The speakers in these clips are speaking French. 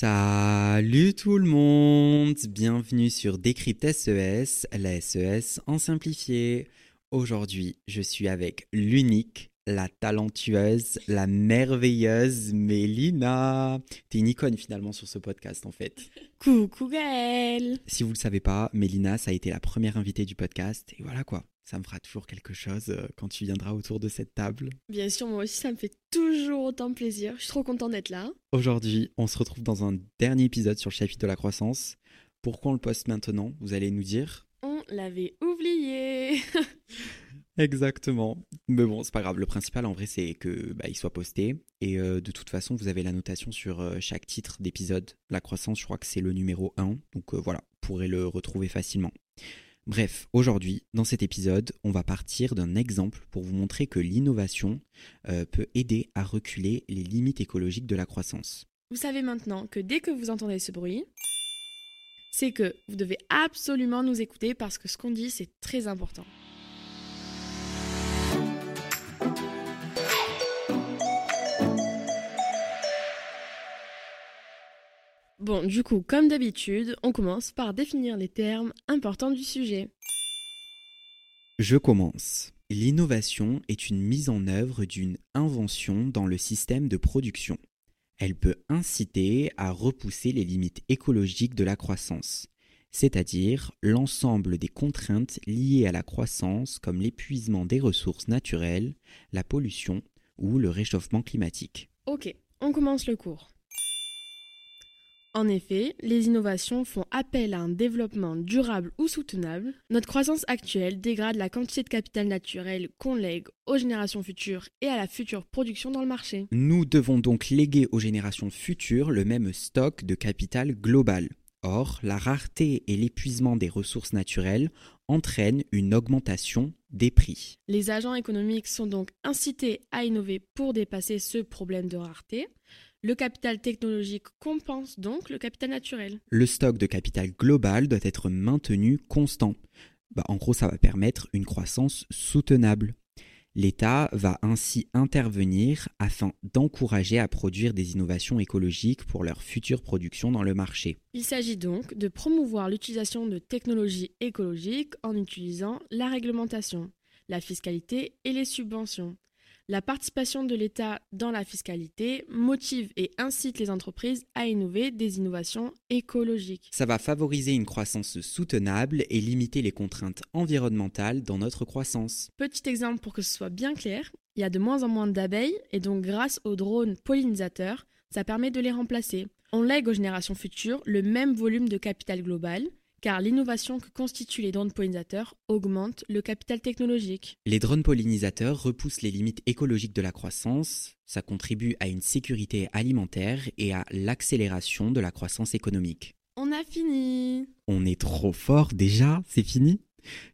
Salut tout le monde, bienvenue sur Décrypte SES, la SES en simplifié. Aujourd'hui, je suis avec l'unique, la talentueuse, la merveilleuse Mélina. T'es une icône finalement sur ce podcast en fait. Coucou Gaël Si vous le savez pas, Mélina, ça a été la première invitée du podcast et voilà quoi. Ça me fera toujours quelque chose euh, quand tu viendras autour de cette table. Bien sûr, moi aussi, ça me fait toujours autant plaisir. Je suis trop contente d'être là. Aujourd'hui, on se retrouve dans un dernier épisode sur le chapitre de la croissance. Pourquoi on le poste maintenant Vous allez nous dire On l'avait oublié Exactement. Mais bon, c'est pas grave. Le principal en vrai, c'est que bah, il soit posté. Et euh, de toute façon, vous avez la notation sur euh, chaque titre d'épisode. La croissance, je crois que c'est le numéro 1. Donc euh, voilà, vous pourrez le retrouver facilement. Bref, aujourd'hui, dans cet épisode, on va partir d'un exemple pour vous montrer que l'innovation euh, peut aider à reculer les limites écologiques de la croissance. Vous savez maintenant que dès que vous entendez ce bruit, c'est que vous devez absolument nous écouter parce que ce qu'on dit, c'est très important. Bon, du coup, comme d'habitude, on commence par définir les termes importants du sujet. Je commence. L'innovation est une mise en œuvre d'une invention dans le système de production. Elle peut inciter à repousser les limites écologiques de la croissance, c'est-à-dire l'ensemble des contraintes liées à la croissance comme l'épuisement des ressources naturelles, la pollution ou le réchauffement climatique. Ok, on commence le cours. En effet, les innovations font appel à un développement durable ou soutenable. Notre croissance actuelle dégrade la quantité de capital naturel qu'on lègue aux générations futures et à la future production dans le marché. Nous devons donc léguer aux générations futures le même stock de capital global. Or, la rareté et l'épuisement des ressources naturelles entraînent une augmentation des prix. Les agents économiques sont donc incités à innover pour dépasser ce problème de rareté. Le capital technologique compense donc le capital naturel. Le stock de capital global doit être maintenu constant. Bah, en gros, ça va permettre une croissance soutenable. L'État va ainsi intervenir afin d'encourager à produire des innovations écologiques pour leur future production dans le marché. Il s'agit donc de promouvoir l'utilisation de technologies écologiques en utilisant la réglementation, la fiscalité et les subventions. La participation de l'État dans la fiscalité motive et incite les entreprises à innover des innovations écologiques. Ça va favoriser une croissance soutenable et limiter les contraintes environnementales dans notre croissance. Petit exemple pour que ce soit bien clair, il y a de moins en moins d'abeilles et donc grâce aux drones pollinisateurs, ça permet de les remplacer. On lègue aux générations futures le même volume de capital global, car l'innovation que constituent les drones pollinisateurs augmente le capital technologique. Les drones pollinisateurs repoussent les limites écologiques de la croissance, ça contribue à une sécurité alimentaire et à l'accélération de la croissance économique. On a fini On est trop fort déjà, c'est fini?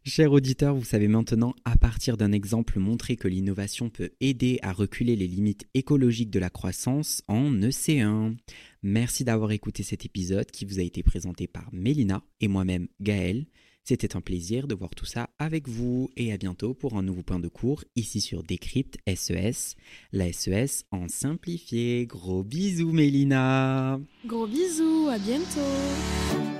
Chers auditeurs, vous savez maintenant, à partir d'un exemple, montrer que l'innovation peut aider à reculer les limites écologiques de la croissance en EC1. Merci d'avoir écouté cet épisode qui vous a été présenté par Mélina et moi-même Gaël. C'était un plaisir de voir tout ça avec vous et à bientôt pour un nouveau point de cours ici sur Décrypte SES, la SES en simplifié. Gros bisous Mélina Gros bisous, à bientôt